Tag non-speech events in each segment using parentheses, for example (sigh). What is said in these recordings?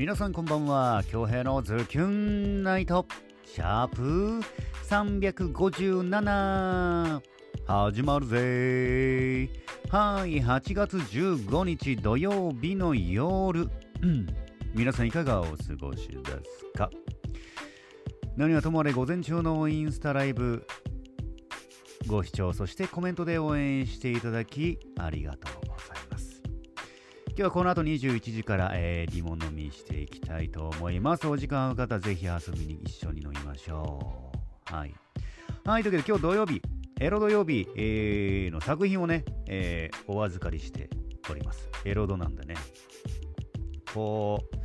皆さんこんばんは。京平のズキュンナイト。シャープ357始まるぜ。はい8月15日土曜日の夜、(clears throat) 皆さんいかがお過ごしですか？何はともあれ午前中のインスタライブ。ご視聴そしてコメントで応援していただきありがとうございます。日はこの後21時から、えー、リモ飲みしていきたいと思います。お時間ある方ぜひ遊びに一緒に飲みましょう。はい。はいというわけで今日土曜日エロ土曜日、えーの作品をね、えーお預かりしております。エロドなんでね。こう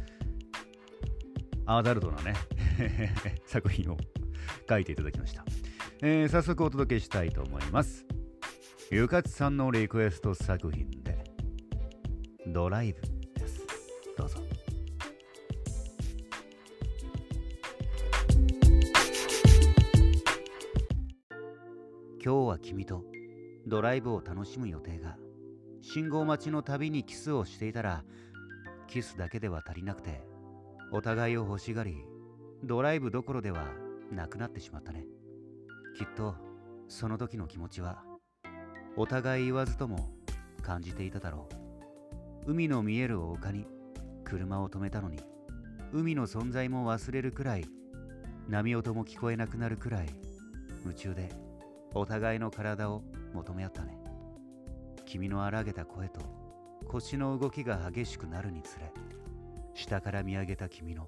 アダルトなね (laughs) 作品を書いていただきました、えー早速お届けしたいと思います。ゆかつさんのリクエスト作品ドライブです。どうぞ。今日は君とドライブを楽しむ予定が。信号待ちのたびにキスをしていたらキスだけでは足りなくてお互いを欲しがりドライブどころではなくなってしまったね。きっとその時の気持ちはお互い言わずとも感じていただろう。海の見える丘に車を止めたのに海の存在も忘れるくらい波音も聞こえなくなるくらい夢中でお互いの体を求め合ったね。君の荒げた声と腰の動きが激しくなるにつれ下から見上げた君の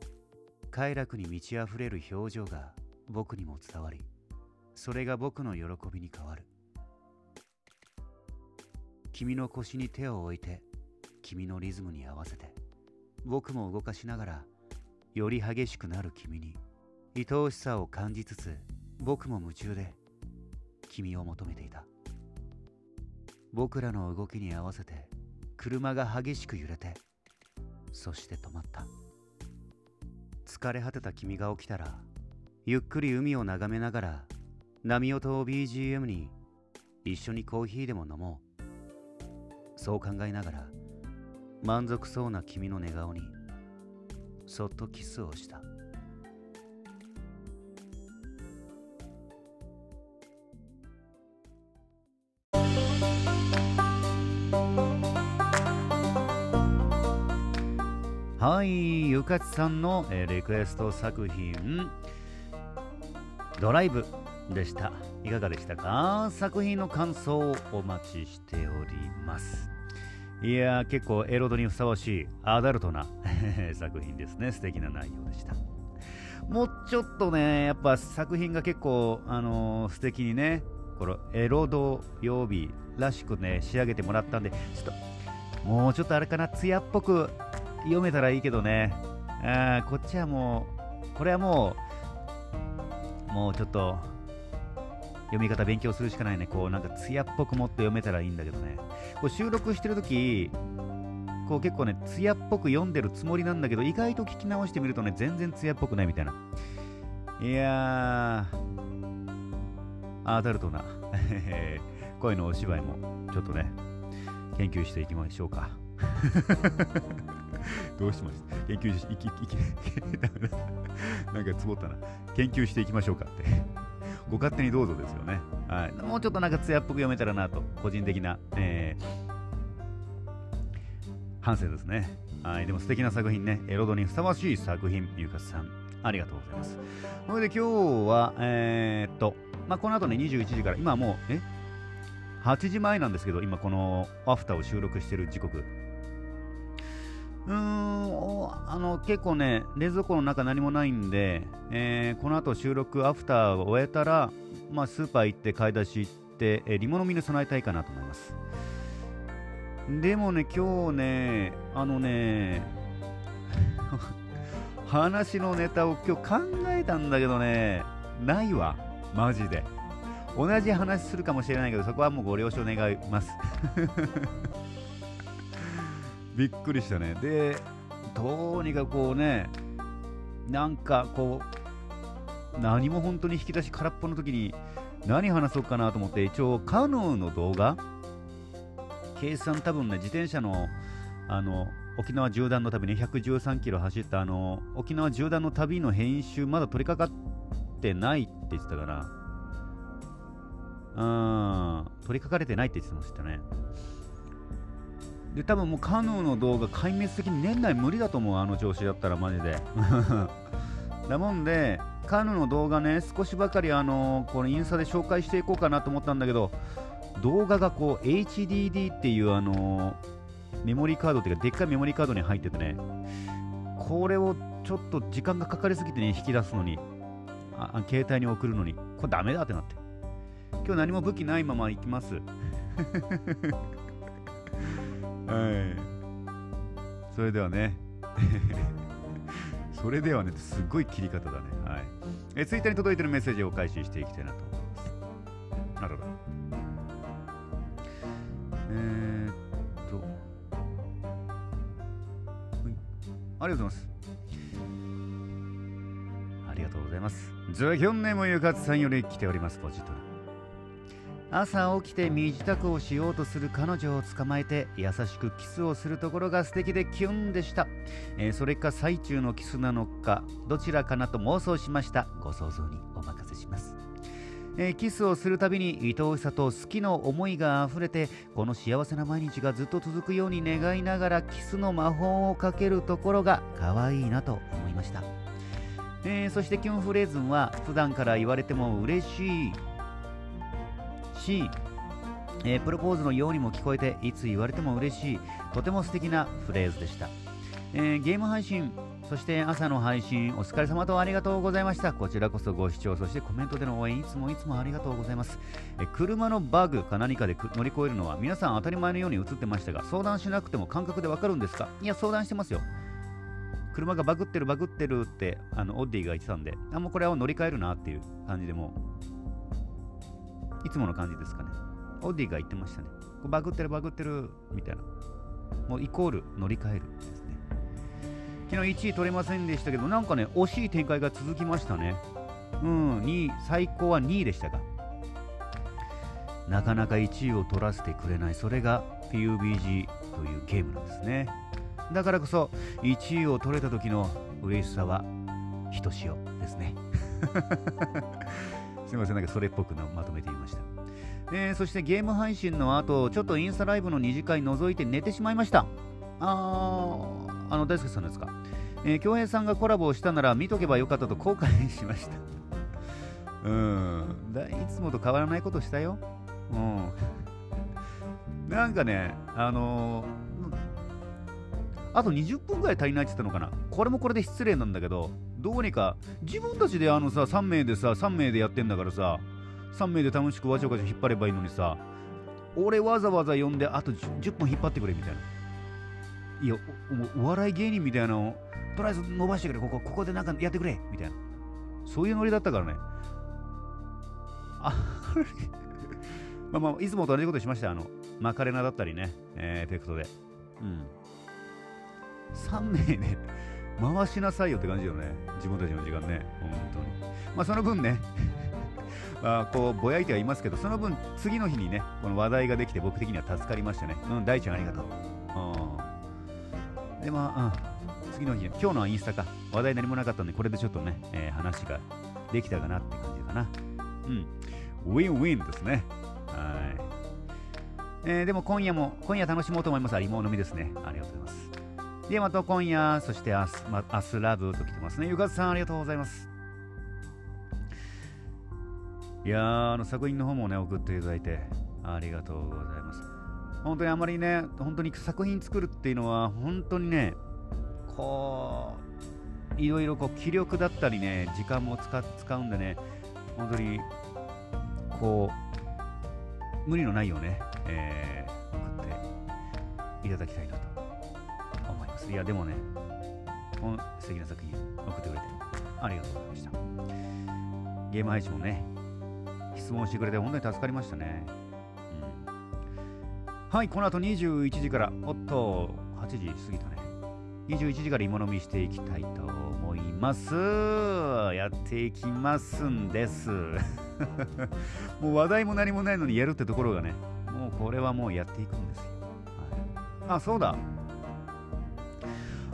快楽に満ち溢れる表情が僕にも伝わりそれが僕の喜びに変わる。君の腰に手を置いて君のリズムに合わせて僕も動かしながらより激しくなる君に愛おしさを感じつつ僕も夢中で君を求めていた。僕らの動きに合わせて車が激しく揺れてそして止まった。疲れ果てた君が起きたらゆっくり海を眺めながら波音を BGM に一緒にコーヒーでも飲もう。そう考えながら満足そうな君の寝顔にそっとキスをした。はいゆかつさんの、えーリクエスト作品。ドライブでした。いかがでしたか？作品の感想をお待ちしております。いやー結構エロドにふさわしいアダルトな (laughs) 作品ですね。素敵な内容でした。もうちょっとねやっぱ作品が結構あのー素敵にねこのエロド曜日らしくね仕上げてもらったんでちょっともうちょっとあれかな艶っぽく読めたらいいけどね。あこっちはもうこれはもうもうちょっと読み方勉強するしかないね。こうなんか艶っぽくもっと読めたらいいんだけどね。こう収録してるとき、こう結構ね、艶っぽく読んでるつもりなんだけど、意外と聞き直してみるとね、全然艶っぽくないみたいな。いやー、アダルトな (laughs) 声のお芝居もちょっとね、研究していきましょうか。(laughs) どうしました研究し、いき、いき、(laughs) ダメだ。なんかつぼったな。研究していきましょうかって。ご勝手にどうぞですよね。はい。もうちょっとなんか艶っぽく読めたらなと、個人的な、えー、反省ですね。はい。でも素敵な作品ね。エロドにふさわしい作品、ゆかさん、ありがとうございます。それで今日は、えー、っと、まあ、この後ね、21時から、今もう、え ?8 時前なんですけど、今このアフターを収録してる時刻。うーんあの結構ね、冷蔵庫の中何もないんで、えーこの後収録、アフターを終えたら、まあ、スーパー行って買い出し行って、えー、リモ飲みに備えたいかなと思います。でもね、今日ね、あのね、(laughs) 話のネタを今日考えたんだけどね、ないわ、マジで。同じ話するかもしれないけど、そこはもうご了承願います。(laughs) びっくりしたね。で、どうにかこうね、なんかこう、何も本当に引き出し空っぽの時に何話そうかなと思って、一応カヌーの動画、計算多分ね、自転車のあの沖縄縦断の旅ね113キロ走ったあの沖縄縦断の旅の編集まだ取り掛かってないって言ってたからうん取り掛かれてないって言ってましたねで多分もうカヌーの動画壊滅的に年内無理だと思うあの調子だったらマジで。(laughs) だもんでカヌーの動画ね少しばかりあのこのインスタで紹介していこうかなと思ったんだけど動画がこう HDD っていうあのメモリーカードっていうかでっかいメモリーカードに入っててねこれをちょっと時間がかかりすぎてね引き出すのにあ携帯に送るのにこれダメだってなって。今日何も武器ないまま行きます。はい。それではね。(laughs) それではねすごい切り方だね。はい。えツイッターに届いてるメッセージを開始していきたいなと思います。なるほどえー、っと。ありがとうございます。ありがとうございます。ズヒョンネもゆかつさんより来ております。ポジトラ。朝起きて身支度をしようとする彼女を捕まえて優しくキスをするところが素敵でキュンでした、えー、それか最中のキスなのかどちらかなと妄想しました。ご想像にお任せします、えー、キスをするたびに愛おしさと好きの思いがあふれてこの幸せな毎日がずっと続くように願いながらキスの魔法をかけるところが可愛いなと思いました。えー、そしてキュンフレーズンは普段から言われても嬉しい。し、えー、プロポーズのようにも聞こえていつ言われても嬉しいとても素敵なフレーズでした、えー、ゲーム配信そして朝の配信お疲れ様とありがとうございました。こちらこそご視聴そしてコメントでの応援いつもいつもありがとうございます、え、車のバグか何かで乗り越えるのは皆さん当たり前のように映ってましたが相談しなくても感覚でわかるんですか？いや相談してますよ。車がバグってるバグってるってあのオッディが言ってたんであもうこれは乗り換えるなっていう感じでもういつもの感じですかね。オディが言ってましたね。バグってるバグってるみたいな。もうイコール乗り換えるですね。昨日1位取れませんでしたけど、なんかね、惜しい展開が続きましたね。うん、2位、最高は2位でしたが。なかなか1位を取らせてくれない。それが PUBG というゲームなんですね。だからこそ、1位を取れた時の嬉しさは、ひとしおですね。すみません、なんかそれっぽくまとめてみました。えー、そしてゲーム配信の後、ちょっとインスタライブの2次会覗いて寝てしまいました。あー、あの、大輔さんですか。えー、京平さんがコラボをしたなら見とけばよかったと後悔しました。(laughs) うん、だいつもと変わらないことしたよ。うん。(laughs) なんかね、あのー、あと20分ぐらい足りないって言ったのかな。これもこれで失礼なんだけど、どうにか自分たちであのさ3名でさ3名でやってんだからさ3名で楽しくわちゃわちゃ引っ張ればいいのにさ俺わざわざ呼んであと 10, 10分引っ張ってくれみたいな。いやおお笑い芸人みたいなのとりあえず伸ばしてくれ。ここここでなんかやってくれ。みたいな。そういうノリだったからね。あ (laughs) まあまあいつもと同じことしました。あのマカレナだったりね、えー、エフェクトで。うん。3名で回しなさいよって感じよね。自分たちの時間ね。本当に。まあその分ね、(laughs) まあ、こうぼやいてはいますけど、その分次の日にね、この話題ができて僕的には助かりましたね。うん、大ちゃんありがとう。うん、で、まあ、うん、次の日、今日のはインスタか。話題何もなかったんで、これでちょっとね、えー、話ができたかなって感じかな。うん。ウィンウィンですね。はい。えー、でも今夜も、今夜楽しもうと思います。ありものみですね。ありがとうございます。で、また今夜、そして明日、ま、明日ラブと来てますね。ゆかつさん、ありがとうございます。いやー、あの作品の方もね、送っていただいて、ありがとうございます。本当にあまりね、本当に作品作るっていうのは、本当にね、こう、いろいろこう気力だったりね、時間も使使うんでね、本当に、こう、無理のないようね、えー、送っていただきたいなといや、でもね、この素敵な作品送ってくれてありがとうございました。ゲーム配信もね、質問してくれて本当に助かりましたね。うん、はい、この後21時から、おっと、8時過ぎたね。21時から芋飲みしていきたいと思います。やっていきますんです。(laughs) もう話題も何もないのにやるってところがね、もうこれはもうやっていくんですよ。はい、あ、そうだ。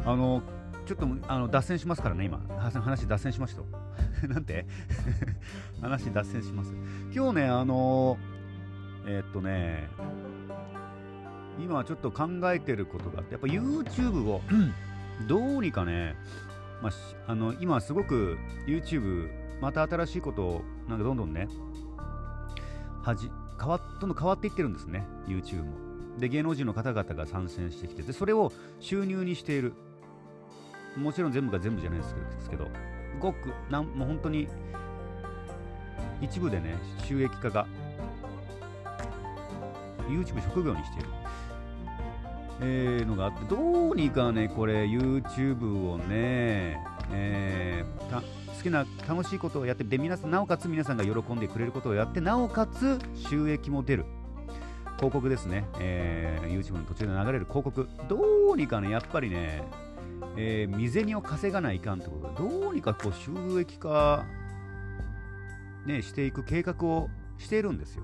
あのちょっとあの脱線しますからね今。話脱線しました。(laughs) なんて？(laughs) 話脱線します。今日ねあのえー、っとね今ちょっと考えてることがあってやっぱ YouTube をどうにかね、まあ、あの今すごく YouTube また新しいことをなんかどんどんねはじ変わどんどん変わっていってるんですね YouTube も。で芸能人の方々が参戦してきてでそれを収入にしているもちろん全部が全部じゃないですけどごくなんもう本当に一部でね収益化が YouTube 職業にしている、えー、のがあってどうにかねこれ YouTube をね、えー、好きな楽しいことをやってで皆さんなおかつ皆さんが喜んでくれることをやってなおかつ収益も出る。広告ですね、えー、YouTube の途中で流れる広告。どうにかねやっぱりねえー、未銭を稼がないかんってことで、どうにかこう収益化、ね、していく計画をしているんですよ。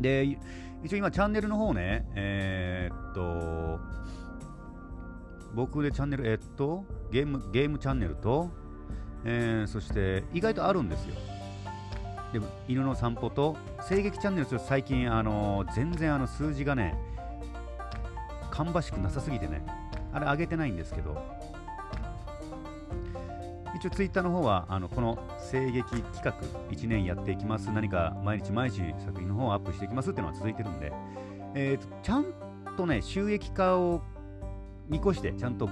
で、一応今チャンネルの方ね、えー、っと、僕でチャンネル、えー、っと、ゲーム、ゲームチャンネルと、えー、そして意外とあるんですよ。で犬の散歩と声劇チャンネル最近、あの全然あの数字がね、芳しくなさすぎてね、あれ上げてないんですけど、一応ツイッターの方はあのこの声劇企画1年やっていきます。何か毎日毎日作品の方をアップしていきますっていうのは続いてるんで、えーと、ちゃんとね収益化を見越してちゃんと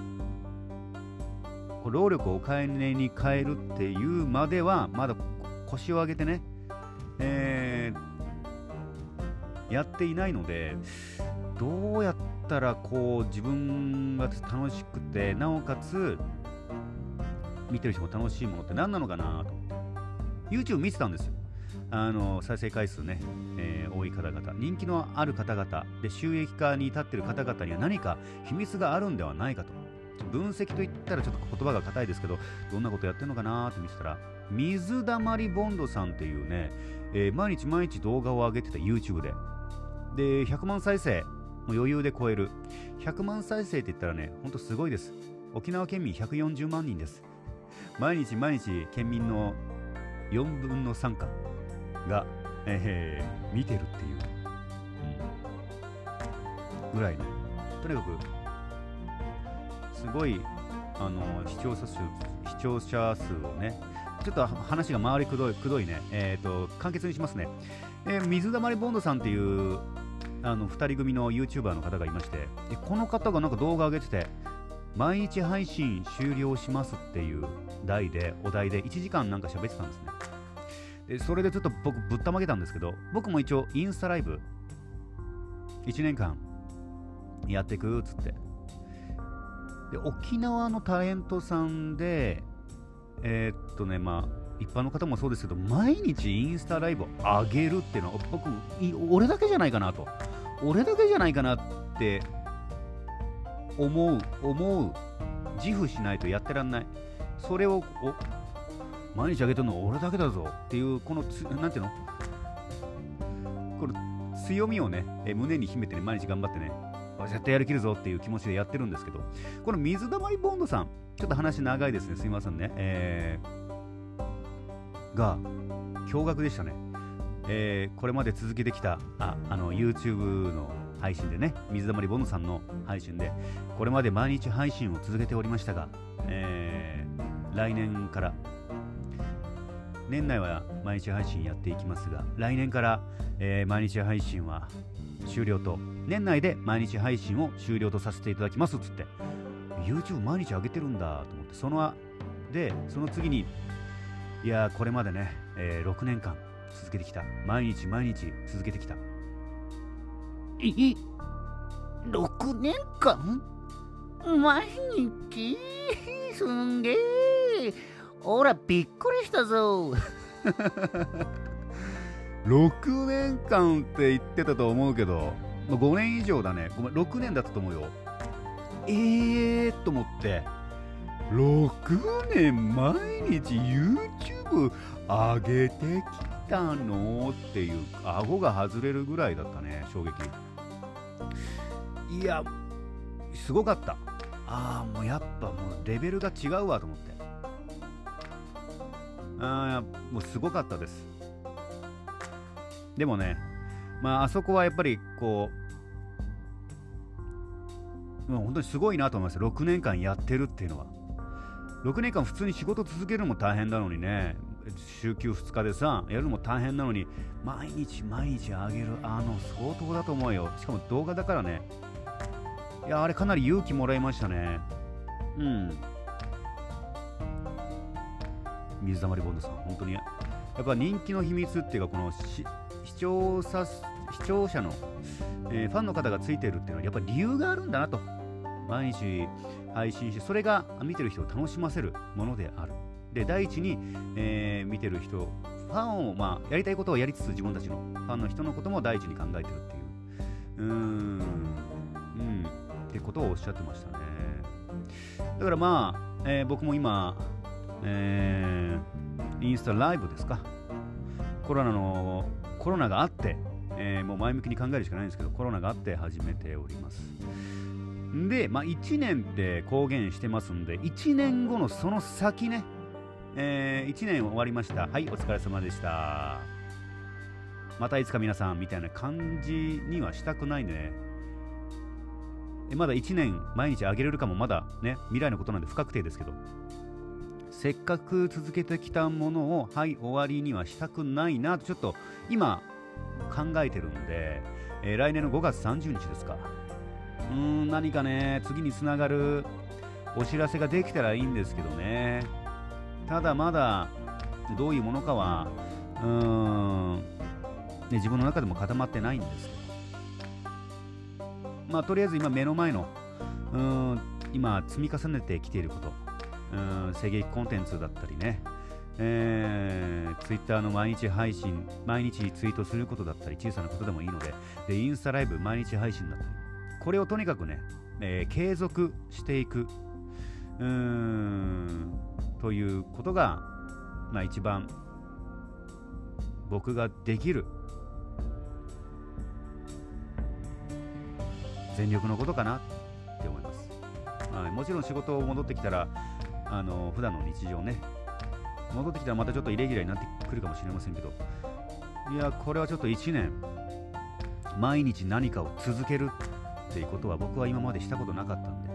労力をお金に変えるっていうまではまだ腰を上げてね、えー、やっていないのでどうやってったらこう自分が楽しくてなおかつ見てる人も楽しいものって何なのかなと。YouTube 見てたんですよ。あの再生回数ね、えー、多い方々人気のある方々で収益化に至ってる方々には何か秘密があるんではないかと。分析といったらちょっと言葉が硬いですけどどんなことやってるのかなと見てたら水溜りボンドさんっていうね、えー、毎日毎日動画を上げてた YouTube で。で100万再生もう余裕で超える。100万再生って言ったらねほんとすごいです。沖縄県民140万人です。毎日毎日県民の4分の3かが、えー、見てるっていう、うん、ぐらいねとにかくすごいあの視聴者数視聴者数をねちょっと話が回りくどいくどいね、えーと、簡潔にしますね、えー、水溜りボンドさんっていうあの2人組の YouTuber の方がいましてでこの方がなんか動画上げてて毎日配信終了しますっていう題でお題で1時間なんか喋ってたんですね。でそれでちょっと僕ぶったまげたんですけど僕も一応インスタライブ1年間やっていくっつって。で沖縄のタレントさんでえー、っとねまあ一般の方もそうですけど毎日インスタライブを上げるっていうのは僕俺だけじゃないかなと。俺だけじゃないかなって思う思う自負しないとやってらんない。それをお毎日あげてるのは俺だけだぞっていうこのつなんていうの？この強みをねえ胸に秘めてね毎日頑張ってね絶対やりきるぞっていう気持ちでやってるんですけどこの水溜りボンドさんちょっと話長いですね。すいませんね。えー、が驚愕でしたね。えー、これまで続けてきたああの YouTube の配信でね、水溜りボンドさんの配信で、これまで毎日配信を続けておりましたが、えー、来年から、年内は毎日配信やっていきますが、来年から、えー、毎日配信は終了と、年内で毎日配信を終了とさせていただきますっつって、YouTube 毎日上げてるんだと思って、そので、その次に、いやこれまでね、えー、6年間続けてきた。毎日毎日続けてきた。い6年間？毎日？すんげえ。ほらびっくりしたぞ。(laughs) 6年間って言ってたと思うけど5年以上だね。ごめん6年だったと思うよ。えーと思って。6年毎日 YouTube 上げてきたの？っていう顎が外れるぐらいだったね衝撃。いやすごかった。ああもうやっぱもうレベルが違うわと思って。ああもうすごかったです。でもねまああそこはやっぱりこうもう本当にすごいなと思います。6年間やってるっていうのは。6年間普通に仕事続けるのも大変なのにね。週休2日でさやるのも大変なのに毎日毎日あげるあの相当だと思うよ。しかも動画だからね。いやあれかなり勇気もらいましたね。うん。水溜りボンドさん本当に。やっぱ人気の秘密っていうかこの視聴者視聴者の、えー、ファンの方がついてるっていうのはやっぱり理由があるんだなと。毎日配信してそれが見てる人を楽しませるものである。で第一に、えー、見てる人ファンを、まあ、やりたいことをやりつつ自分たちのファンの人のことも第一に考えてるっていう。うーん。うん。ってことをおっしゃってましたね。だからまあ、えー、僕も今、えー、インスタライブですか。コロナのコロナがあって、えー、もう前向きに考えるしかないんですけどコロナがあって始めております。で、まあ、1年って公言してますんで、1年後のその先ね、えー、1年終わりました。はい、お疲れ様でした。またいつか皆さんみたいな感じにはしたくないんでね。まだ1年毎日あげれるかもまだね、未来のことなんで不確定ですけど、せっかく続けてきたものを、はい、終わりにはしたくないなと、ちょっと今考えてるんで、えー、来年の5月30日ですか。うーん、何かね、次につながるお知らせができたらいいんですけどね。ただまだ、どういうものかは、うーん、ね、自分の中でも固まってないんですけど。まあ、とりあえず今目の前の、うん、今積み重ねてきていること、うーん、声劇コンテンツだったりね、えー、ツイッターの毎日配信、毎日ツイートすることだったり、小さなことでもいいので、で、インスタライブ毎日配信だったり、これをとにかくね、えー、継続していく。うーんということが、まあ、一番僕ができる全力のことかなって思います、はい、もちろん仕事を戻ってきたらあの普段の日常ね戻ってきたらまたちょっとイレギュラーになってくるかもしれませんけどいやこれはちょっと1年毎日何かを続けるっていうことは僕は今までしたことなかったんで、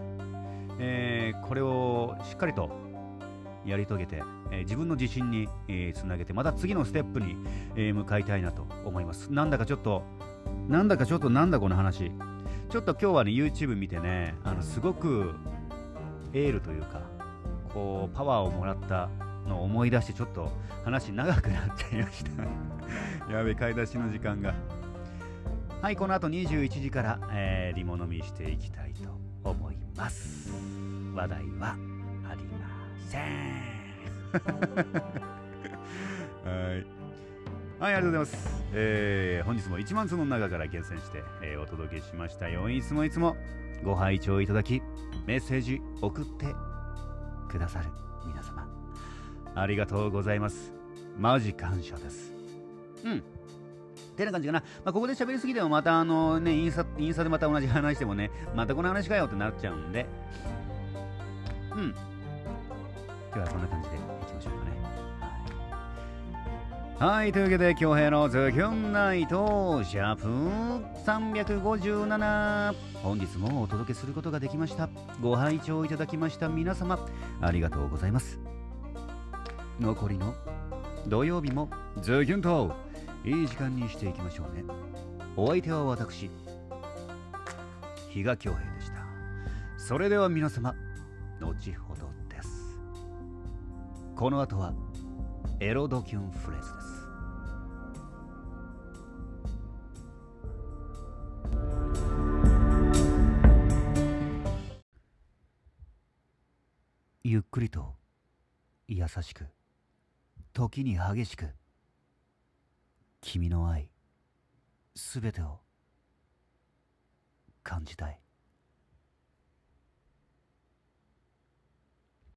えー、これをしっかりとやり遂げて、えー、自分の自信に、えー、つなげてまた次のステップに、えー、向かいたいなと思います。なんだかちょっとなんだかちょっとなんだこの話。ちょっと今日はね YouTube 見てねあのすごくエールというかこうパワーをもらったのを思い出してちょっと話長くなっちゃいました。(laughs) やべ買い出しの時間が。はいこの後21時から、えー、リモ飲みしていきたいと思います。話題はあります。せ (laughs) んはいはい、ありがとうございます。えー、本日も1万通の中から厳選して、えー、お届けしましたよ。いつもいつもご拝聴いただき、メッセージ送ってくださる皆様、ありがとうございます。マジ感謝です。うん。てな感じかな。まあ、ここで喋りすぎてもまたあのね、インスタ、インスタでまた同じ話してもね、またこの話かよってなっちゃうんで、うん。今日はこんな感じでいきましょうかね。はい、はいというわけで、京平のズキュンナイト、シャープ357。本日もお届けすることができました。ご拝聴いただきました皆様、ありがとうございます。残りの土曜日もズキュンといい時間にしていきましょうねお相手は私比嘉恭平でしたそれでは皆様後ほどこの後はエロドキュンフレーズです。ゆっくりと優しく時に激しく君の愛すべてを感じたい。